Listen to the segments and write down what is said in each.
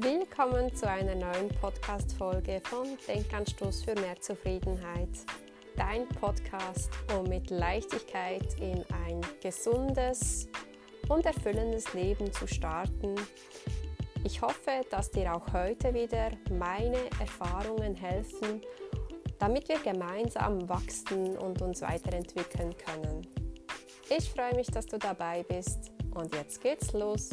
Willkommen zu einer neuen Podcast-Folge von Denkanstoß für mehr Zufriedenheit. Dein Podcast, um mit Leichtigkeit in ein gesundes und erfüllendes Leben zu starten. Ich hoffe, dass dir auch heute wieder meine Erfahrungen helfen, damit wir gemeinsam wachsen und uns weiterentwickeln können. Ich freue mich, dass du dabei bist und jetzt geht's los.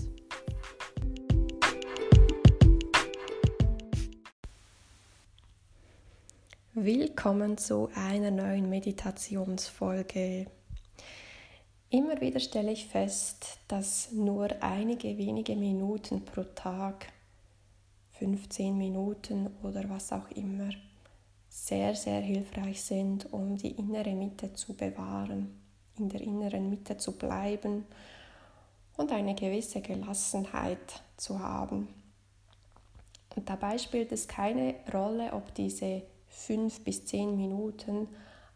Willkommen zu einer neuen Meditationsfolge. Immer wieder stelle ich fest, dass nur einige wenige Minuten pro Tag, 15 Minuten oder was auch immer, sehr, sehr hilfreich sind, um die innere Mitte zu bewahren, in der inneren Mitte zu bleiben und eine gewisse Gelassenheit zu haben. Und dabei spielt es keine Rolle, ob diese fünf bis zehn Minuten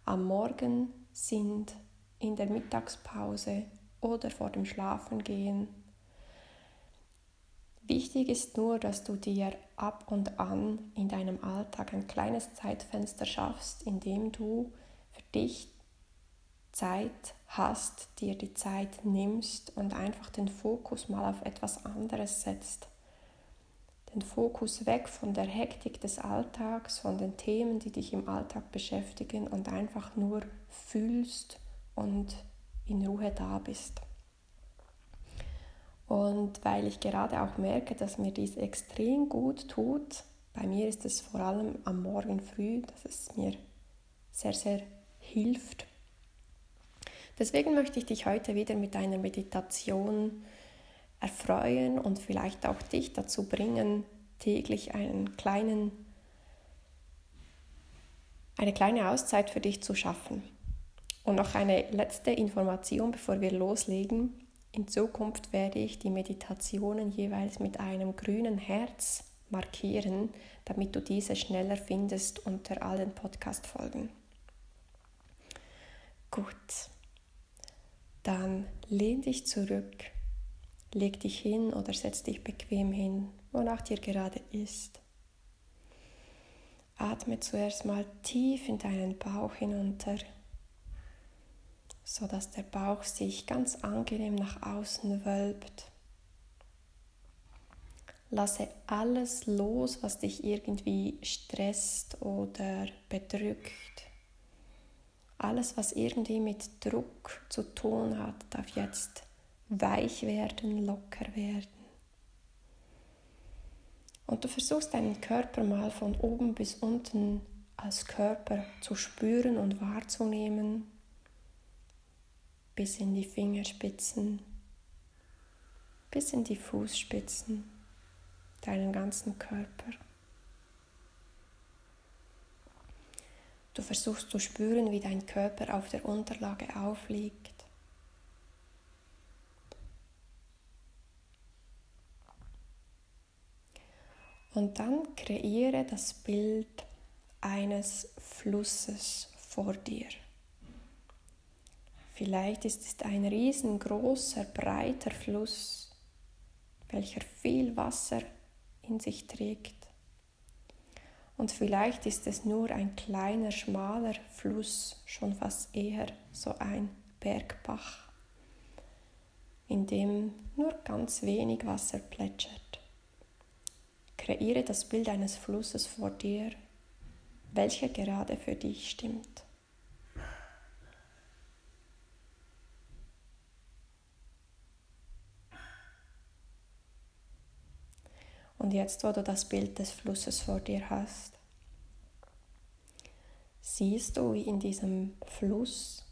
am Morgen sind, in der Mittagspause oder vor dem Schlafengehen. Wichtig ist nur, dass du dir ab und an in deinem Alltag ein kleines Zeitfenster schaffst, in dem du für dich Zeit hast, dir die Zeit nimmst und einfach den Fokus mal auf etwas anderes setzt den Fokus weg von der Hektik des Alltags, von den Themen, die dich im Alltag beschäftigen und einfach nur fühlst und in Ruhe da bist. Und weil ich gerade auch merke, dass mir dies extrem gut tut, bei mir ist es vor allem am Morgen früh, dass es mir sehr, sehr hilft. Deswegen möchte ich dich heute wieder mit einer Meditation erfreuen und vielleicht auch dich dazu bringen, täglich einen kleinen, eine kleine Auszeit für dich zu schaffen. Und noch eine letzte Information, bevor wir loslegen. In Zukunft werde ich die Meditationen jeweils mit einem grünen Herz markieren, damit du diese schneller findest unter allen Podcast-Folgen. Gut, dann lehn dich zurück Leg dich hin oder setz dich bequem hin, wonach dir gerade ist. Atme zuerst mal tief in deinen Bauch hinunter, sodass der Bauch sich ganz angenehm nach außen wölbt. Lasse alles los, was dich irgendwie stresst oder bedrückt. Alles, was irgendwie mit Druck zu tun hat, darf jetzt weich werden, locker werden. Und du versuchst deinen Körper mal von oben bis unten als Körper zu spüren und wahrzunehmen, bis in die Fingerspitzen, bis in die Fußspitzen, deinen ganzen Körper. Du versuchst zu spüren, wie dein Körper auf der Unterlage aufliegt. Und dann kreiere das Bild eines Flusses vor dir. Vielleicht ist es ein riesengroßer, breiter Fluss, welcher viel Wasser in sich trägt. Und vielleicht ist es nur ein kleiner, schmaler Fluss, schon fast eher so ein Bergbach, in dem nur ganz wenig Wasser plätschert. Kreiere das Bild eines Flusses vor dir, welcher gerade für dich stimmt. Und jetzt, wo du das Bild des Flusses vor dir hast, siehst du, wie in diesem Fluss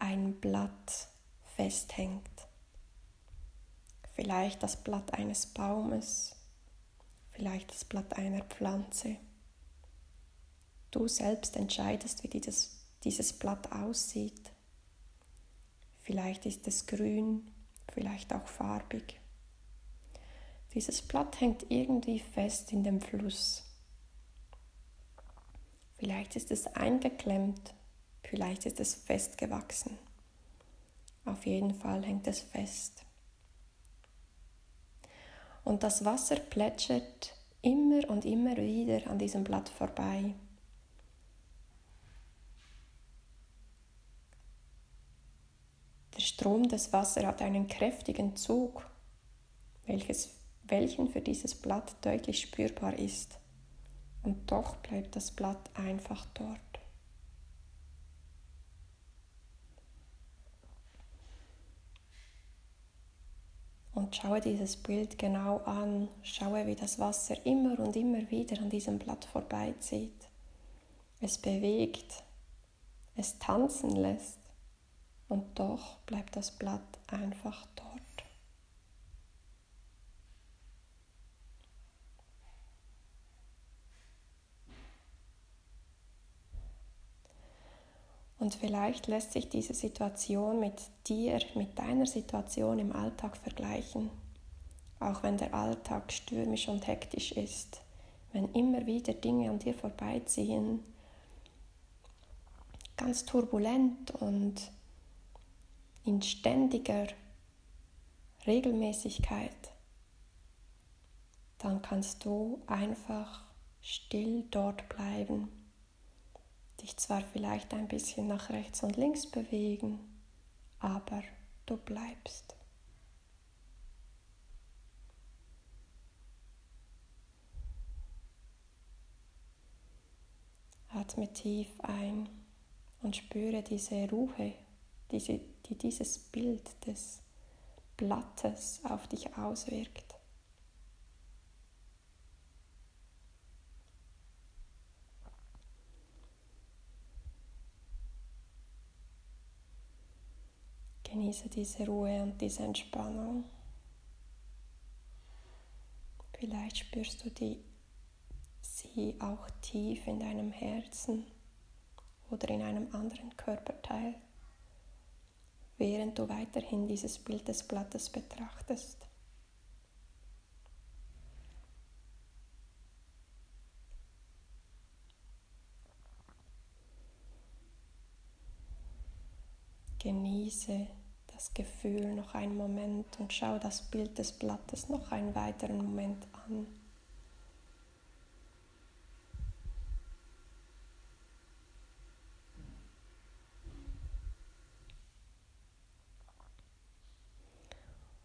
ein Blatt festhängt. Vielleicht das Blatt eines Baumes, vielleicht das Blatt einer Pflanze. Du selbst entscheidest, wie dieses, dieses Blatt aussieht. Vielleicht ist es grün, vielleicht auch farbig. Dieses Blatt hängt irgendwie fest in dem Fluss. Vielleicht ist es eingeklemmt, vielleicht ist es festgewachsen. Auf jeden Fall hängt es fest. Und das Wasser plätschert immer und immer wieder an diesem Blatt vorbei. Der Strom des Wassers hat einen kräftigen Zug, welches, welchen für dieses Blatt deutlich spürbar ist. Und doch bleibt das Blatt einfach dort. Und schaue dieses Bild genau an, schaue, wie das Wasser immer und immer wieder an diesem Blatt vorbeizieht. Es bewegt, es tanzen lässt und doch bleibt das Blatt einfach dort. Und vielleicht lässt sich diese Situation mit dir, mit deiner Situation im Alltag vergleichen. Auch wenn der Alltag stürmisch und hektisch ist, wenn immer wieder Dinge an dir vorbeiziehen, ganz turbulent und in ständiger Regelmäßigkeit, dann kannst du einfach still dort bleiben, dich zwar vielleicht ein bisschen nach rechts und links bewegen, aber du bleibst. Atme tief ein und spüre diese Ruhe, die dieses Bild des Blattes auf dich auswirkt. Genieße diese Ruhe und diese Entspannung. Vielleicht spürst du die, sie auch tief in deinem Herzen oder in einem anderen Körperteil während du weiterhin dieses Bild des Blattes betrachtest. Genieße das Gefühl noch einen Moment und schau das Bild des Blattes noch einen weiteren Moment an.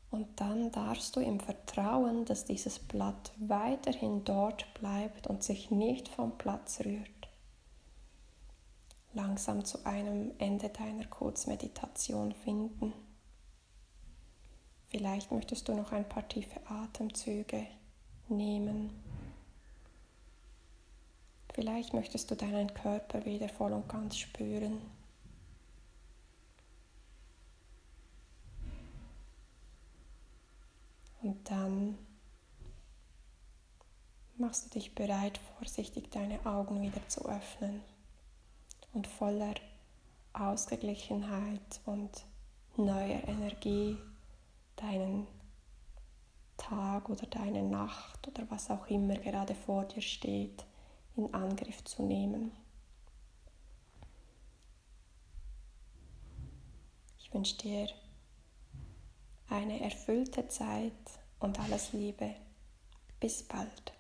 Und dann darfst du im Vertrauen, dass dieses Blatt weiterhin dort bleibt und sich nicht vom Platz rührt, langsam zu einem Ende deiner Kurzmeditation finden. Vielleicht möchtest du noch ein paar tiefe Atemzüge nehmen. Vielleicht möchtest du deinen Körper wieder voll und ganz spüren. Und dann machst du dich bereit, vorsichtig deine Augen wieder zu öffnen und voller Ausgeglichenheit und neuer Energie deinen Tag oder deine Nacht oder was auch immer gerade vor dir steht, in Angriff zu nehmen. Ich wünsche dir eine erfüllte Zeit und alles Liebe. Bis bald.